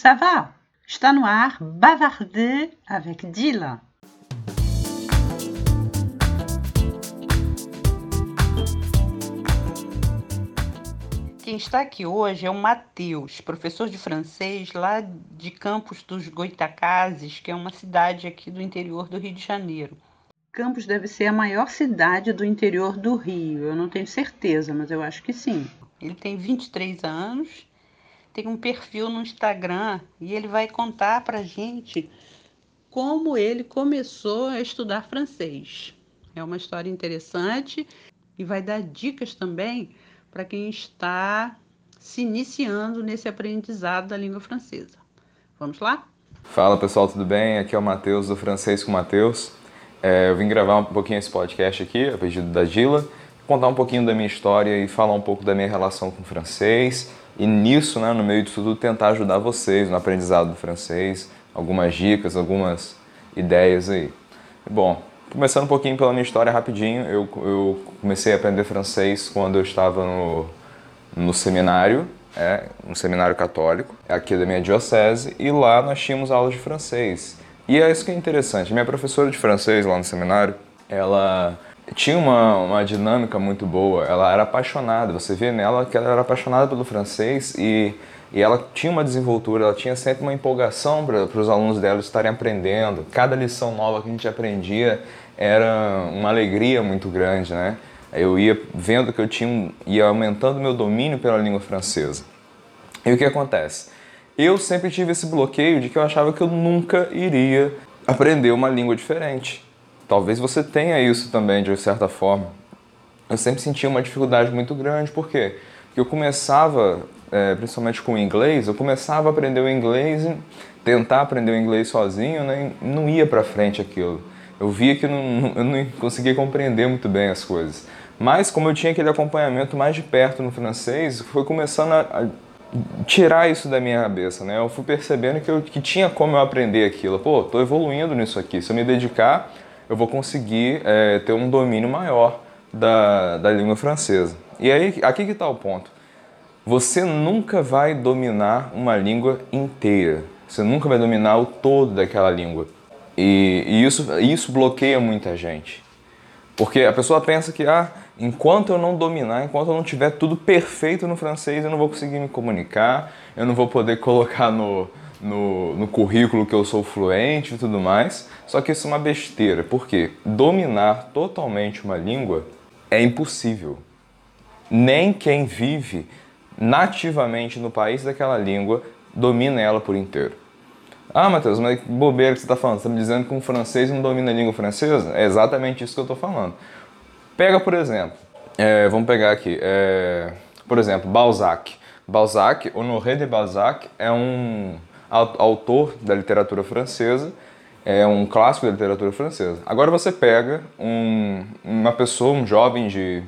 ça va? Está no ar Bavarder avec Dila. Quem está aqui hoje é o Matheus, professor de francês lá de Campos dos Goitacazes, que é uma cidade aqui do interior do Rio de Janeiro. Campos deve ser a maior cidade do interior do Rio. Eu não tenho certeza, mas eu acho que sim. Ele tem 23 anos, tem um perfil no Instagram e ele vai contar para gente como ele começou a estudar francês. É uma história interessante e vai dar dicas também para quem está se iniciando nesse aprendizado da língua francesa. Vamos lá? Fala pessoal, tudo bem? Aqui é o Matheus do Francês com Matheus. É, eu vim gravar um pouquinho esse podcast aqui, a pedido da Gila, contar um pouquinho da minha história e falar um pouco da minha relação com o francês. E nisso, né, no meio disso tudo, tentar ajudar vocês no aprendizado do francês, algumas dicas, algumas ideias aí. Bom, começando um pouquinho pela minha história rapidinho, eu, eu comecei a aprender francês quando eu estava no, no seminário, é, um seminário católico, aqui da minha diocese, e lá nós tínhamos aulas de francês. E é isso que é interessante. Minha professora de francês lá no seminário, ela tinha uma, uma dinâmica muito boa. Ela era apaixonada. Você vê nela que ela era apaixonada pelo francês e, e ela tinha uma desenvoltura, ela tinha sempre uma empolgação para os alunos dela estarem aprendendo. Cada lição nova que a gente aprendia era uma alegria muito grande, né? Eu ia vendo que eu tinha, ia aumentando meu domínio pela língua francesa. E o que acontece? eu sempre tive esse bloqueio de que eu achava que eu nunca iria aprender uma língua diferente. Talvez você tenha isso também, de certa forma. Eu sempre sentia uma dificuldade muito grande, por quê? Porque eu começava, é, principalmente com o inglês, eu começava a aprender o inglês, tentar aprender o inglês sozinho, né, e não ia para frente aquilo. Eu via que não, eu não conseguia compreender muito bem as coisas. Mas como eu tinha aquele acompanhamento mais de perto no francês, foi começando a tirar isso da minha cabeça, né? Eu fui percebendo que, eu, que tinha como eu aprender aquilo. Pô, tô evoluindo nisso aqui. Se eu me dedicar, eu vou conseguir é, ter um domínio maior da, da língua francesa. E aí, aqui que está o ponto. Você nunca vai dominar uma língua inteira. Você nunca vai dominar o todo daquela língua. E, e isso, isso bloqueia muita gente. Porque a pessoa pensa que, ah, enquanto eu não dominar, enquanto eu não tiver tudo perfeito no francês, eu não vou conseguir me comunicar, eu não vou poder colocar no, no, no currículo que eu sou fluente e tudo mais. Só que isso é uma besteira, porque dominar totalmente uma língua é impossível. Nem quem vive nativamente no país daquela língua domina ela por inteiro. Ah, Matheus, mas que bobeira que você está falando. Você está me dizendo que um francês não domina a língua francesa? É exatamente isso que eu estou falando. Pega, por exemplo, é, vamos pegar aqui, é, por exemplo, Balzac. Balzac, Honoré de Balzac, é um autor da literatura francesa, é um clássico da literatura francesa. Agora você pega um, uma pessoa, um jovem de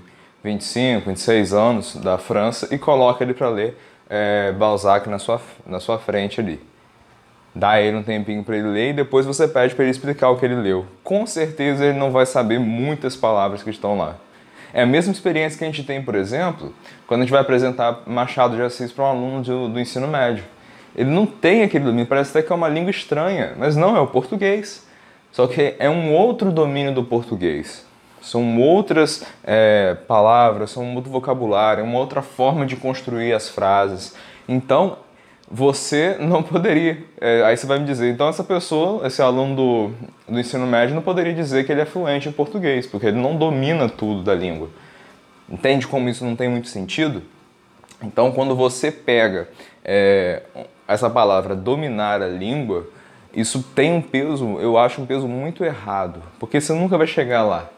25, 26 anos da França e coloca ele para ler é, Balzac na sua, na sua frente ali. Dá ele um tempinho para ele ler e depois você pede para ele explicar o que ele leu. Com certeza ele não vai saber muitas palavras que estão lá. É a mesma experiência que a gente tem, por exemplo, quando a gente vai apresentar Machado de Assis para um aluno do, do ensino médio. Ele não tem aquele domínio, parece até que é uma língua estranha, mas não, é o português. Só que é um outro domínio do português. São outras é, palavras, são um outro vocabulário, é uma outra forma de construir as frases. Então, você não poderia. É, aí você vai me dizer, então essa pessoa, esse aluno do, do ensino médio, não poderia dizer que ele é fluente em português, porque ele não domina tudo da língua. Entende como isso não tem muito sentido? Então, quando você pega é, essa palavra dominar a língua, isso tem um peso, eu acho um peso muito errado, porque você nunca vai chegar lá.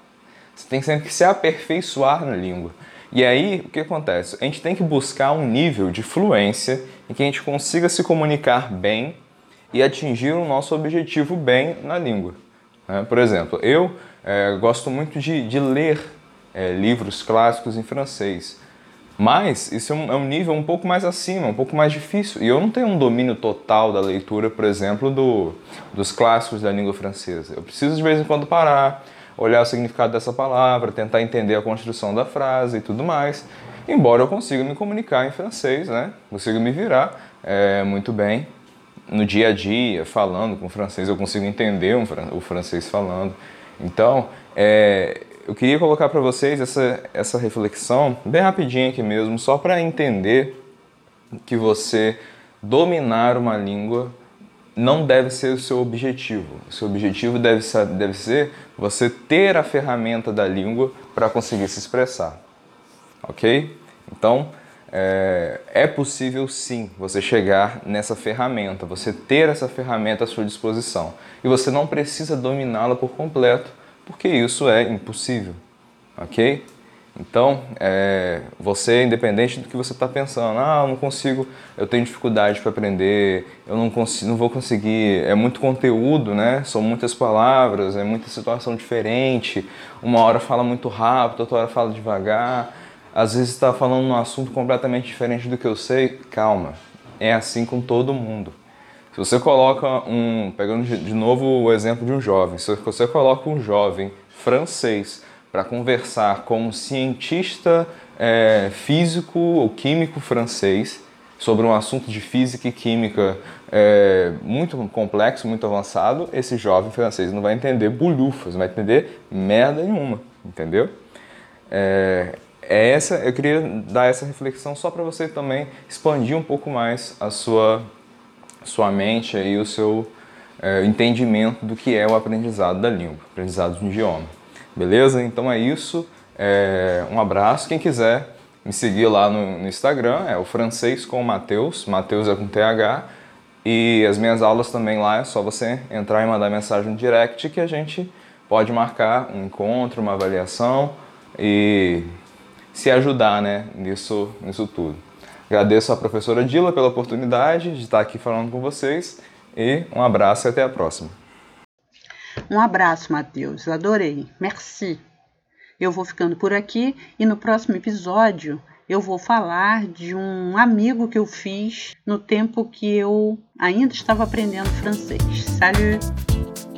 Você tem sempre que se aperfeiçoar na língua. E aí, o que acontece? A gente tem que buscar um nível de fluência em que a gente consiga se comunicar bem e atingir o nosso objetivo bem na língua. Né? Por exemplo, eu é, gosto muito de, de ler é, livros clássicos em francês, mas isso é um, é um, nível um pouco mais acima, um pouco mais difícil. E eu não tenho um domínio total da leitura, por exemplo, do, dos clássicos da língua francesa. Eu preciso de vez em quando parar, olhar o significado dessa palavra, tentar entender a construção da frase e tudo mais. Embora eu consiga me comunicar em francês, né? Consiga me virar é, muito bem. no dia a dia, falando com o francês, eu consigo entender o francês falando. Então, é, eu queria colocar para vocês essa, essa reflexão, bem rapidinho aqui mesmo, só para entender que você dominar uma língua não deve ser o seu objetivo. O seu objetivo deve ser, deve ser você ter a ferramenta da língua para conseguir se expressar. Ok? Então, é, é, possível sim você chegar nessa ferramenta, você ter essa ferramenta à sua disposição. E você não precisa dominá-la por completo, porque isso é impossível. Ok? Então, é, você, independente do que você está pensando, ah, eu não consigo, eu tenho dificuldade para aprender, eu não, consigo, não vou conseguir, é muito conteúdo, né? São muitas palavras, é muita situação diferente. Uma hora fala muito rápido, outra hora fala devagar. Às vezes está falando um assunto completamente diferente do que eu sei. Calma, é assim com todo mundo. Se você coloca um, pegando de novo o exemplo de um jovem, se você coloca um jovem francês para conversar com um cientista é, físico ou químico francês sobre um assunto de física e química é, muito complexo, muito avançado, esse jovem francês não vai entender bulhufas, não vai entender merda nenhuma, entendeu? É, é essa, eu queria dar essa reflexão só para você também expandir um pouco mais a sua, sua mente e o seu é, entendimento do que é o aprendizado da língua, aprendizado de um idioma. Beleza? Então é isso. É, um abraço. Quem quiser me seguir lá no, no Instagram é o francês com o Matheus. Matheus é com TH. E as minhas aulas também lá é só você entrar e mandar mensagem no direct que a gente pode marcar um encontro, uma avaliação e se ajudar né, nisso, nisso tudo. Agradeço à professora Dila pela oportunidade de estar aqui falando com vocês e um abraço e até a próxima. Um abraço, Matheus. Adorei. Merci. Eu vou ficando por aqui e no próximo episódio eu vou falar de um amigo que eu fiz no tempo que eu ainda estava aprendendo francês. Salut!